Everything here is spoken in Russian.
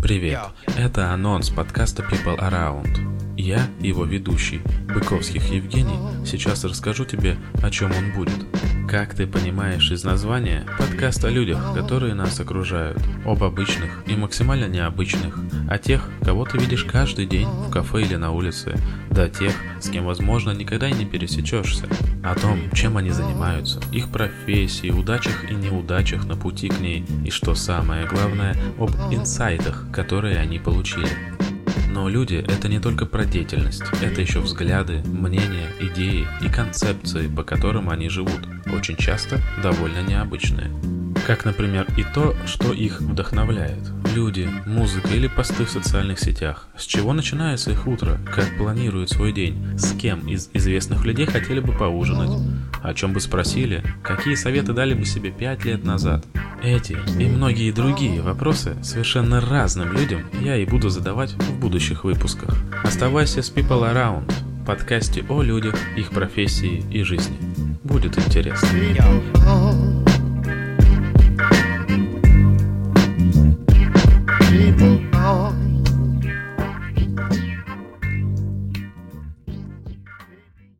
Привет, это анонс подкаста People Around. Я, его ведущий, Быковских Евгений, сейчас расскажу тебе, о чем он будет. Как ты понимаешь из названия, подкаст о людях, которые нас окружают, об обычных и максимально необычных, о тех, кого ты видишь каждый день в кафе или на улице, до тех, с кем, возможно, никогда и не пересечешься, о том, чем они занимаются, их профессии, удачах и неудачах на пути к ней, и что самое главное, об инсайтах, которые они получили. Но люди — это не только про деятельность, это еще взгляды, мнения, идеи и концепции, по которым они живут, очень часто довольно необычные. Как, например, и то, что их вдохновляет. Люди, музыка или посты в социальных сетях. С чего начинается их утро? Как планируют свой день? С кем из известных людей хотели бы поужинать? О чем бы спросили? Какие советы дали бы себе пять лет назад? Эти и многие другие вопросы совершенно разным людям я и буду задавать в будущих выпусках. Оставайся с People Around, подкасте о людях, их профессии и жизни. Будет интересно.